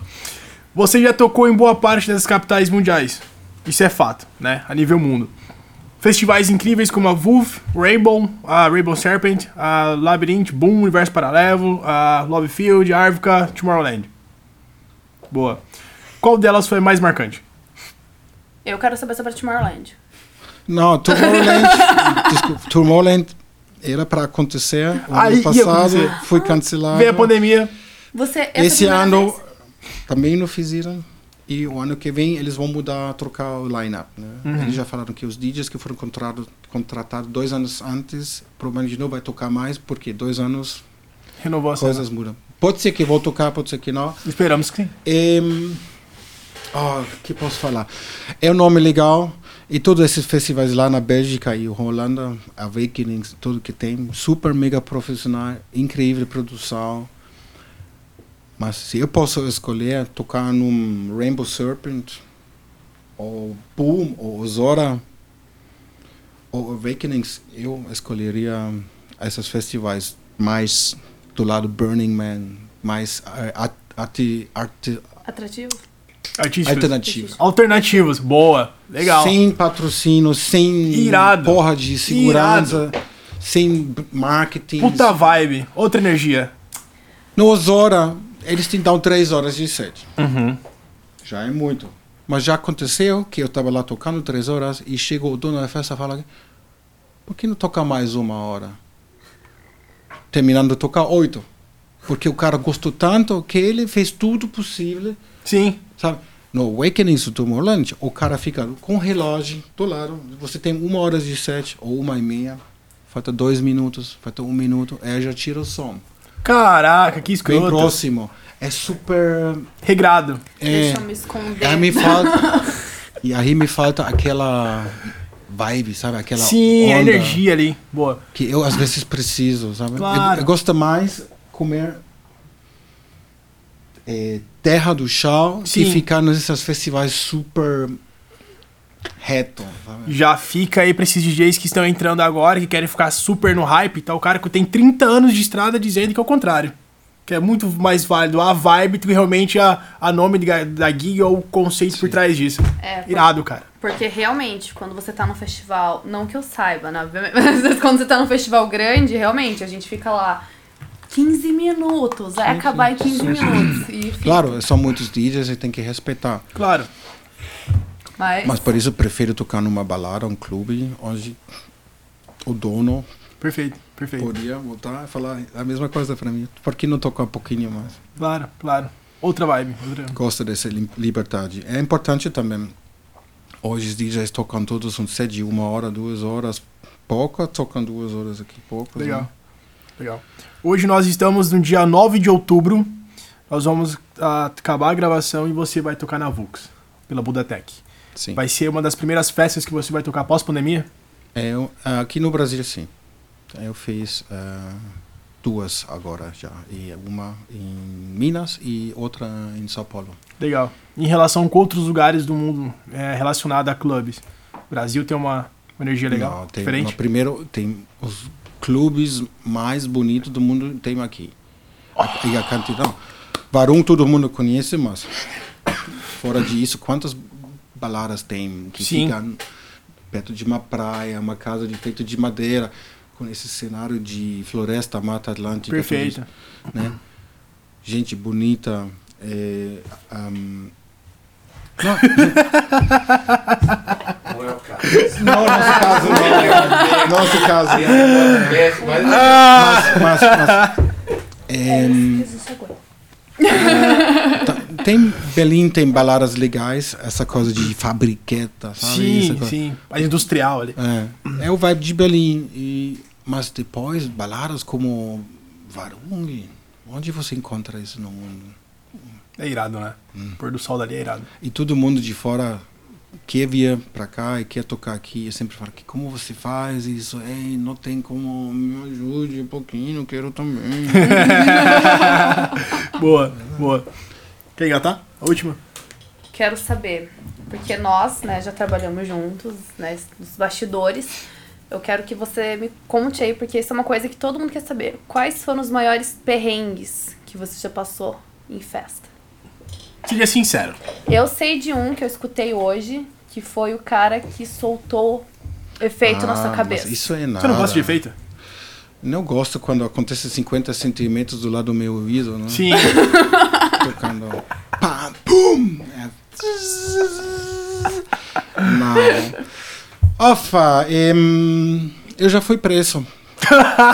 Você já tocou em boa parte das capitais mundiais. Isso é fato, né? A nível mundo. Festivais incríveis como a VUF, Rainbow, a Rainbow Serpent, a Labyrinth, Boom, Universo Paralelo, a Love Field, Arvica, Tomorrowland. Boa. Qual delas foi mais marcante? Eu quero saber sobre a Tomorrowland. Não, Tomorrowland, desculpa, Tomorrowland era para acontecer o Aí ano passado, foi cancelado. Veio a pandemia. Você, Esse ano vez- também não fizeram. E o ano que vem eles vão mudar, trocar o line-up. Né? Uhum. Eles já falaram que os DJs que foram contratados, contratados dois anos antes, provavelmente não vai tocar mais, porque dois anos Renovou a cena. coisas mudam. Pode ser que vou tocar, pode ser que não. Esperamos que sim. Em, oh, que posso falar? É um nome legal. E todos esses festivais lá na Bélgica e Holanda, Awakenings, tudo que tem, super mega profissional, incrível produção. Mas se eu posso escolher tocar num Rainbow Serpent, ou Boom, ou Zora, ou Awakenings, eu escolheria esses festivais mais do lado Burning Man, mais art, arte, arte, Atrativo? Artísticos. alternativo. Alternativos. Boa. Legal. Sem patrocínio, sem Irado. porra de segurança, sem b- marketing. Puta vibe. Outra energia. No Zora, eles te dão três horas de set. Uhum. Já é muito. Mas já aconteceu que eu estava lá tocando três horas e chegou o dono da festa e fala: por que não tocar mais uma hora? Terminando de tocar oito. Porque o cara gostou tanto que ele fez tudo possível, Sim. sabe? No Awakenings do Tomorrowland, o cara fica com o relógio do lado. Você tem uma hora de set ou uma e meia. Falta dois minutos, falta um minuto. Aí já tira o som. Caraca, que Bem escroto. próximo. É super. Regrado. É, Deixa eu me esconder. Aí me falta. e aí me falta aquela vibe, sabe? Aquela Sim, a onda energia ali. Boa. que eu às vezes preciso, sabe? Eu- Claro. Eu, gosto mais comer é, terra do chão Sim. e ficar nesses festivais super reto. Já fica aí pra esses DJs que estão entrando agora, que querem ficar super no hype, tá o cara que tem 30 anos de estrada dizendo que é o contrário. Que é muito mais válido a vibe do que realmente a, a nome da, da gig ou o conceito por trás disso. É, por- Irado, cara. Porque realmente, quando você tá num festival, não que eu saiba, né? Mas quando você tá num festival grande, realmente, a gente fica lá 15 minutos, vai acabar em 15 minutos. E Claro, são muitos DJs e tem que respeitar. Claro. Mas, Mas por isso eu prefiro tocar numa balada, um clube, onde o dono Perfeito, perfeito. podia voltar e falar a mesma coisa para mim. Por que não tocar um pouquinho mais? Claro, claro. Outra vibe. Outra... Gosto dessa li- liberdade. É importante também. Hoje os DJs tocam todos um set de uma hora, duas horas. Pouca tocam duas horas aqui, poucos. né? Legal. Legal. Hoje nós estamos no dia 9 de outubro. Nós vamos ah, acabar a gravação e você vai tocar na Vux, pela Budatec. Sim. Vai ser uma das primeiras festas que você vai tocar pós-pandemia? É, eu- aqui no Brasil, sim. Eu fiz ah, duas agora já. E uma em Minas e outra em São Paulo. Legal. Em relação com outros lugares do mundo é, relacionado a clubes. O Brasil tem uma, uma energia legal, Não, tem diferente. primeiro, tem os clubes mais bonitos do mundo tem aqui. E a quantidade. Varum todo mundo conhece, mas fora disso, quantas baladas tem que Sim. ficam perto de uma praia, uma casa de feito de madeira, com esse cenário de floresta, mata atlântica. isso, né? Gente bonita. É, ahm, não, Não é o caso. não, nosso caso, não. Nosso caso. Esquece, mas mas, mas, mas em, tá- tem Berlim tem baladas legais essa coisa de fabriqueta sabe Sim, coisa- sim. Mais industrial ali. é, é o vibe de Berlim e mas depois baladas como Varung onde você encontra isso no mundo É irado, né? Hum. Pôr do sol dali é irado. e todo mundo de fora quer vir pra cá e quer tocar aqui eu sempre falo que como você faz isso Ei, não tem como me ajude um pouquinho quero também boa, boa. Quer engatar? A última? quero saber, porque nós, né, já trabalhamos juntos, né, nos bastidores. Eu quero que você me conte aí, porque isso é uma coisa que todo mundo quer saber. Quais foram os maiores perrengues que você já passou em festa? Seja sincero. Eu sei de um que eu escutei hoje, que foi o cara que soltou efeito na Ah, sua mas cabeça. Isso é nada. Você não gosta de efeito? Não gosto quando acontece 50 centímetros do lado do meu ouvido, né? Sim. Tocando. Pá, pum! É. Não. Ofa, em, eu já fui preso.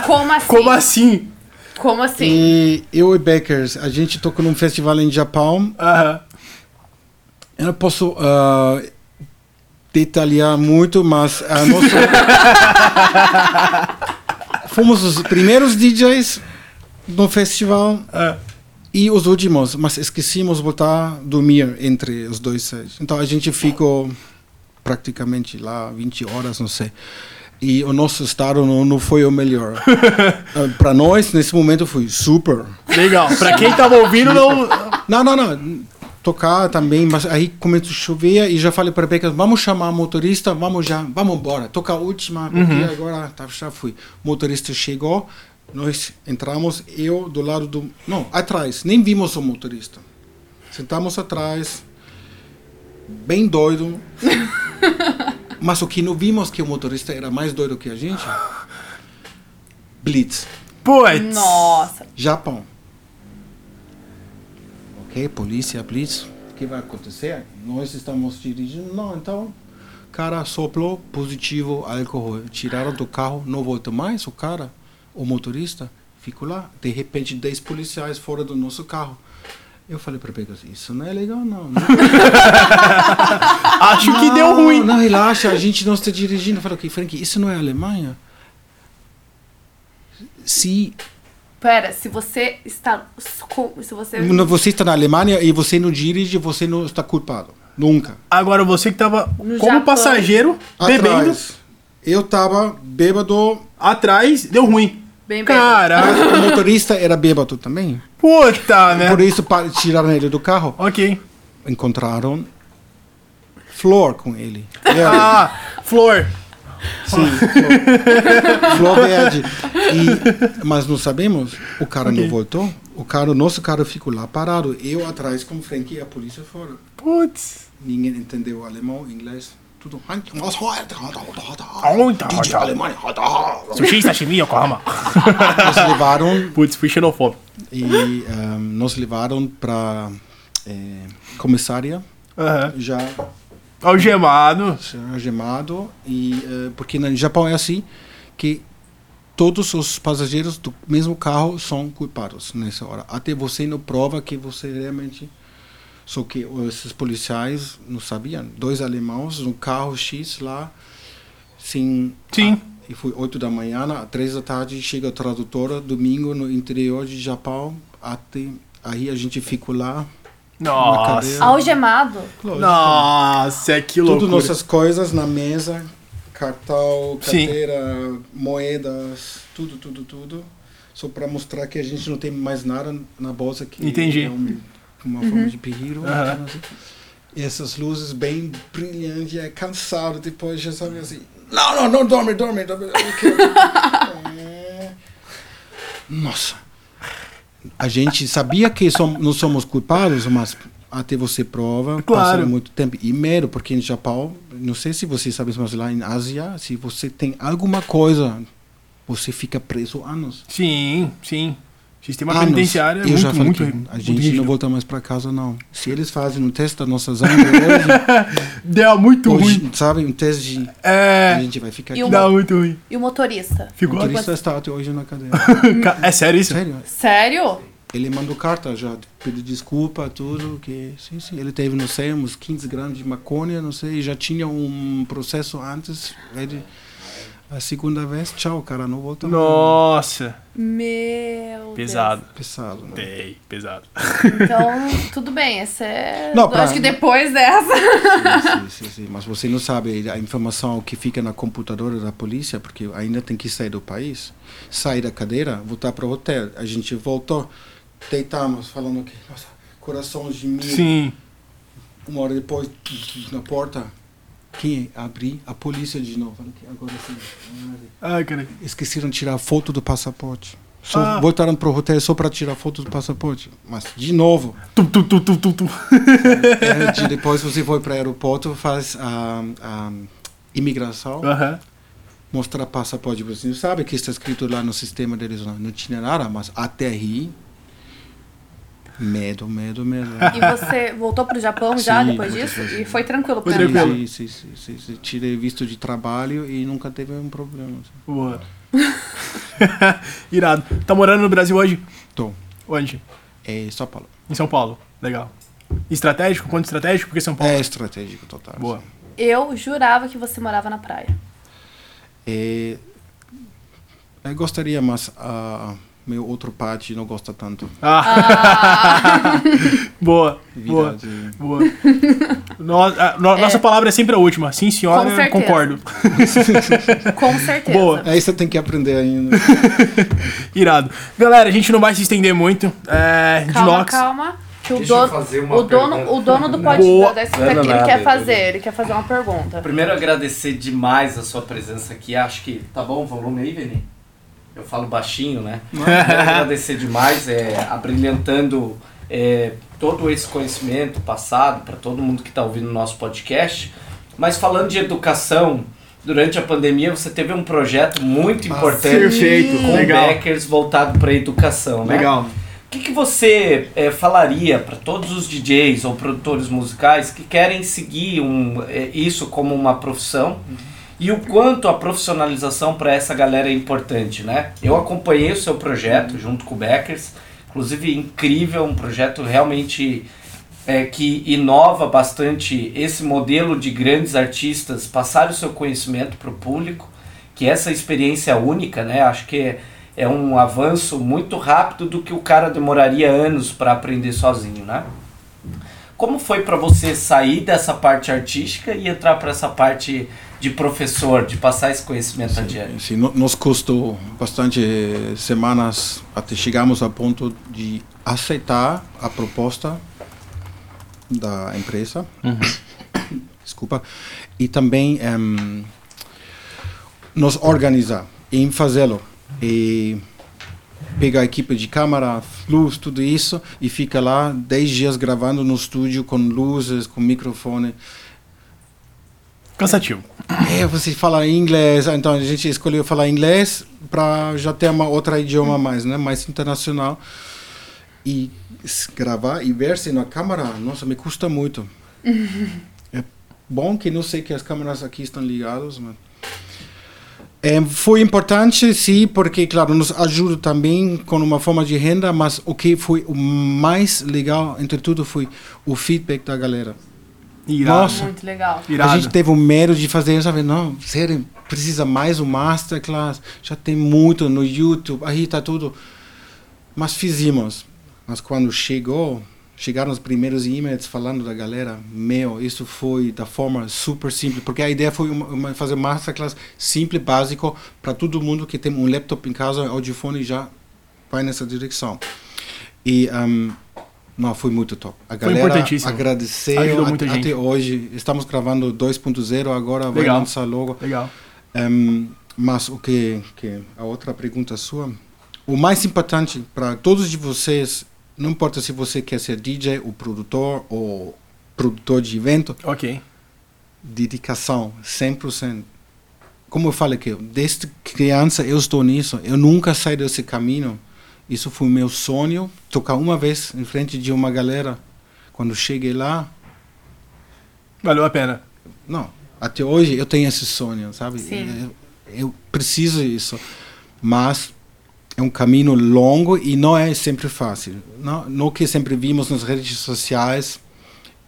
Como assim? Como assim? Como assim? E eu e Beckers, a gente tocou num festival em Japão. Aham. Eu não posso ah, detalhar muito, mas a nossa... fomos os primeiros DJs no festival Ah, e os últimos, mas esquecemos voltar a dormir entre os dois sets. Então a gente ficou praticamente lá 20 horas, não sei. E o nosso estado não, não foi o melhor. Para nós, nesse momento, foi super. legal. Pra quem tava ouvindo, não. Não, não, não. Tocar também, mas aí começou a chover e já falei para Beca, vamos chamar o motorista, vamos já, vamos embora. Tocar a última, porque agora tá, já fui. O motorista chegou, nós entramos, eu do lado do... Não, atrás, nem vimos o motorista. Sentamos atrás, bem doido. mas o que não vimos que o motorista era mais doido que a gente? Blitz. Putz. Nossa. Japão. Ok, polícia, blitz. O que vai acontecer? Nós estamos dirigindo. Não, então. Cara soprou positivo álcool. Tiraram do carro, não volta mais. O cara, o motorista, ficou lá. De repente, 10 policiais fora do nosso carro. Eu falei para Pegas, isso não é legal, não. né? Acho que deu Não, ruim. Não, relaxa, a gente não está dirigindo. Eu falei, ok, Frank, isso não é Alemanha? Se Pera, se você está. Se você. Não, Você está na Alemanha e você não dirige, você não está culpado. Nunca. Agora você que tava No como Japão. passageiro, bebendo, Atrás. Eu tava bêbado. atrás, deu ruim. Bem. Caralho. O motorista era bêbado também. Puta, né? Por isso tiraram ele do carro. Ok. Encontraram flor com ele. Verde. Ah, Flor. Sim, flor, flor verde. E, mas não sabemos, o cara Ok. não voltou. O cara, nosso carro ficou lá parado. Eu atrás com o Frank e a polícia fora. Putz. Ninguém entendeu alemão, inglês, tudo. Aonde? alemão. Sushi, sashimi, Yokohama. Nos levaram Putz, fui xenofóbico. e ehm, nos levaram para comissária Aham. já Algemado. algemado e eh, porque no Japão é assim que todos os passageiros do mesmo carro são culpados nessa hora até você não prova que você realmente só que esses policiais não sabiam dois alemãos no carro X lá sem Sim. e foi 8 da manhã, às 3 da tarde chega a tradutora, domingo no interior de Japão, até aí a gente ficou lá. Nossa. Algemado. Nossa, que loucura. Tudo nossas coisas na mesa, cartão, Sim. carteira, moedas, tudo, tudo, tudo. Só para mostrar que a gente não tem mais nada na bolsa que Entendi. é um- uma forma de perigo. Aham. assim. E essas luzes bem brilhantes, é cansado depois, já sabe assim, não, não, não dorme, dorme, dorme. ok, ok." É. Nossa. A gente sabia que som, não somos culpados, mas até você prova, Claro. passa muito tempo. E medo, porque em Japão, não sei se você sabe, mas lá em Ásia, se você tem alguma coisa, você fica preso anos. Sim, sim. Sistema Anos. penitenciário é Eu muito, já falei muito, que muito a gente rígido. não volta mais para casa, não. Se eles fazem um teste da nossa sangue hoje, Deu muito hoje, ruim. sabe, um teste de... A É. gente vai ficar E aqui. o- Dá muito ruim. E o motorista? O Ficou? motorista está até hoje na cadeia. Ca- É sério isso? Sério. Sério? Ele mandou carta já, pediu desculpa, tudo, que sim, sim, ele teve, não sei, uns 15 gramas de maconha, não sei, já tinha um processo antes, ele, a segunda vez, tchau, cara, não volta mais. Nossa. Meu Pesado. Pesado, né? Bem, pesado. Deus. Então, tudo bem. Essa é. Não, pra- Acho que depois dessa. Sim, sim, sim, mas você não sabe a informação que fica na computadora da polícia, porque ainda tem que sair do país, sair da cadeira, voltar para o hotel, a gente voltou, deitamos, falando que, nossa, coração de mil, Sim. Uma hora depois, na porta, quem abrir? A polícia de novo. Falei, "Que Agora sim. Ai, cara. Esqueceram de tirar foto do passaporte. Só Ah. voltaram pro hotel só para tirar foto do passaporte. Mas, de novo, Tum, tum, tum, tum, tum, tum. é, de- depois você foi para o aeroporto, faz a, a imigração, Aham. mostra passaporte. Você sabe que está escrito lá no sistema deles. Não, não tinha nada, mas até aí, medo, medo, medo. E você voltou pro Japão já Sim, depois disso? E foi tranquilo Foi pra mim. Sim, sim, sim, sim, sim. Tirei visto de trabalho e nunca teve um problema. assim. Boa. Irado. Tá morando no Brasil hoje? Tô. Onde? É São Paulo. Em São Paulo. Legal. Estratégico? Quanto estratégico? Porque São Paulo. É estratégico total. Boa. Eu jurava que você morava na praia. É, eu gostaria, mas a meu outro parte não gosta tanto. Ah. boa. Vida Boa. Boa. No- a- no- Nossa palavra é sempre a última. Sim, Com senhora, certeza. concordo. Com certeza. Boa. Aí você tem que aprender ainda. Irado. Galera, a gente não vai se estender muito. É, de Calma, Nox. calma. Que o dono, fazer uma o dono, pergunta. o dono do Boa. podcast aqui, ele nada, quer eu- fazer, ele quer fazer uma pergunta. Primeiro agradecer demais a sua presença aqui. Acho que tá bom o volume aí, Vini? Eu falo baixinho, né? Primeiro agradecer demais, é, abrilhantando é, todo esse conhecimento passado para todo mundo que está ouvindo o nosso podcast. Mas falando de educação, durante a pandemia você teve um projeto muito importante Perfeito. com Legal. Beckers voltado para a educação, né? Legal. O que, que você eh, falaria para todos os DJs ou produtores musicais que querem seguir um, eh, isso como uma profissão e o quanto a profissionalização para essa galera é importante, né? Eu acompanhei o seu projeto junto com o Beckers, inclusive incrível, um projeto realmente eh, que inova bastante esse modelo de grandes artistas passar o seu conhecimento para o público, que essa experiência única, né? Acho que é é um avanço muito rápido do que o cara demoraria anos para aprender sozinho, né? Como foi para você sair dessa parte artística e entrar para essa parte de professor, de passar esse conhecimento adiante? Sim, no- nos custou bastante semanas até chegarmos ao ponto de aceitar a proposta da empresa. Desculpa. E também em, nos organizar em fazê-lo. E pegar a equipe de câmera, luz, tudo isso, e fica lá 10 dias gravando no estúdio com luzes, com microfone. Cansativo. É, você fala inglês, então a gente escolheu falar inglês para já ter uma outra idioma mais, né, mais internacional. E gravar e ver-se na câmera, nossa, me custa muito. é bom que não sei que as câmeras aqui estão ligadas, mas é, foi importante, sim, porque, claro, nos ajuda também com uma forma de renda, mas o que foi o mais legal, entre tudo, foi o feedback da galera. Irado. Nossa. Muito legal. Irado. A gente teve o medo de fazer, sabe? Não, sério, precisa mais um masterclass. Já tem muito no YouTube, aí tá tudo. Mas fizemos. Mas quando chegou, chegaram os primeiros e-mails falando da galera, meu, isso foi da forma super simples, porque a ideia foi uma, uma- fazer masterclass simples, básico, para todo mundo que tem um laptop em casa, audiofone já vai nessa direção. E um, não, foi muito top. A galera importantíssimo. agradeceu Ajudou muita até, gente. até hoje. Estamos gravando 2.0 agora, vai Legal. lançar logo. Legal. Ehm, mas o que, que a outra pergunta sua, o mais importante para todos de vocês, não importa se você quer ser DJ, ou produtor, ou produtor de evento, Ok. dedicação, 100%. Como eu falei que desde criança eu estou nisso, eu nunca saí desse caminho. Isso foi meu sonho, tocar uma vez em frente de uma galera. Quando cheguei lá, Valeu a pena. não, até hoje eu tenho esse sonho, sabe? Sim. Eu, eu preciso disso, mas é um caminho longo e não é sempre fácil. Não, não que sempre vimos nas redes sociais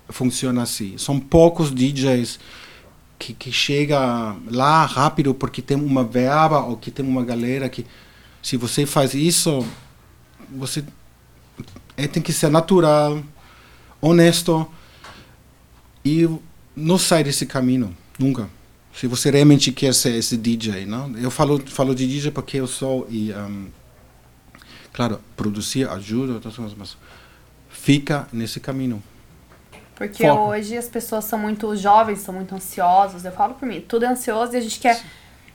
funciona assim. São poucos DJs que, que chega lá rápido porque tem uma verba ou que tem uma galera que se você faz isso você é, tem que ser natural, honesto e não sai desse caminho nunca. Se você realmente quer ser esse DJ, não? Eu falo falo de DJ porque eu sou e um, claro produzir ajuda, outras coisas, mas fica nesse caminho. Porque hoje as pessoas são muito jovens, são muito ansiosos. Eu falo por mim, tudo é ansioso e a gente quer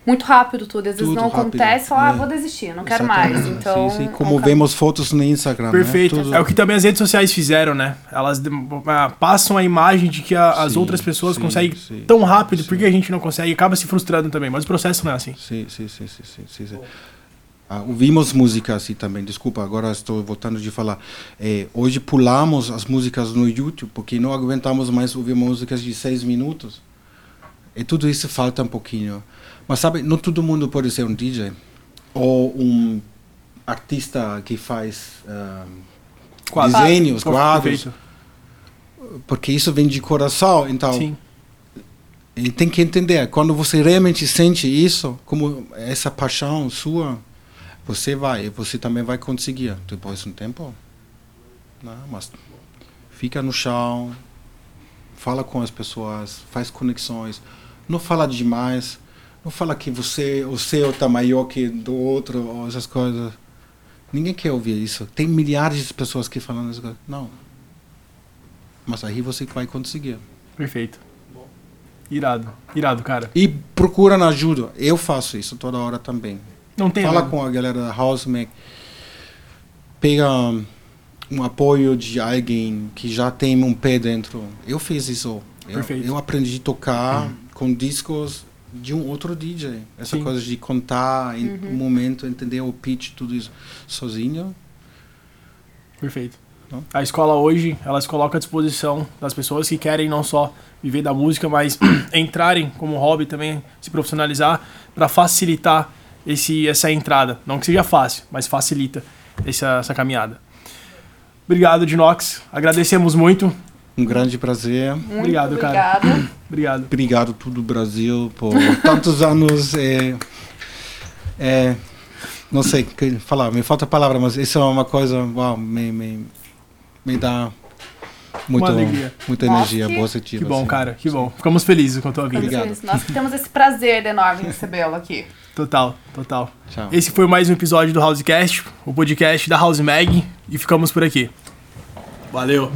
muito rápido tudo. Às vezes Tudo não rápido, acontece, fala, ah, é. vou desistir, não quero mais. Então, Sim, sim, é um como caminho. vemos fotos no Instagram. né? Perfeito. Tudo- É o que também as redes sociais fizeram, né? Elas ah, passam a imagem de que a- as Sim, outras pessoas sim, conseguem sim, tão rápido, sim. porque a gente não consegue acaba se frustrando também. Mas o processo não é assim. Sim, sim, sim, sim, sim, sim, sim. Ah, ouvimos música assim também, desculpa, agora estou voltando de falar. Eh, hoje pulamos as músicas no YouTube porque não aguentamos mais ouvir músicas de seis minutos. E tudo isso falta um pouquinho. Mas sabe, não todo mundo pode ser um DJ ou um artista que faz Quadros. desenhos, quadros, porque isso vem de coração. Então, Sim. e tem que entender, quando você realmente sente isso, como essa paixão sua, você vai, você também vai conseguir. Depois de um tempo, não, mas fica no chão, fala com as pessoas, faz conexões, não fala demais, não fala que você, o seu está maior que do outro, ou essas coisas. Ninguém quer ouvir isso. Tem milhares de pessoas que falam essas coisas. Não. Mas aí você vai conseguir. Perfeito. Irado. Irado, cara. E procura ajuda. Eu faço isso toda hora também. Não tem Fala né? com a galera da Housemake. Pega um, um apoio de alguém que já tem um pé dentro. Eu fiz isso. Eu, Perfeito. eu aprendi a tocar com discos de um outro DJ. Essa Sim. coisa de contar em um momento, entender o pitch, tudo isso sozinho. Perfeito. Não? A escola hoje, ela se coloca à disposição das pessoas que querem não só viver da música, mas entrarem como hobby também, se profissionalizar, para facilitar esse, essa entrada. Não que seja fácil, mas facilita essa, essa caminhada. Obrigado, Dinox. Agradecemos muito. Um grande prazer. Muito Obrigado, cara. Obrigado. Obrigado todo o Brasil por tantos anos. É, é, não sei o que falar, me falta a palavra, mas isso é uma coisa, uau, me, me, me dá Muito, alegria. muita energia que- positiva. Que bom, assim. cara, que bom. Ficamos felizes com a tua vida. Obrigado. Nós que temos esse prazer enorme em recebê-lo aqui. Total, total. Tchau. Esse foi mais um episódio do Housecast, o podcast da House Mag, e ficamos por aqui. Valeu.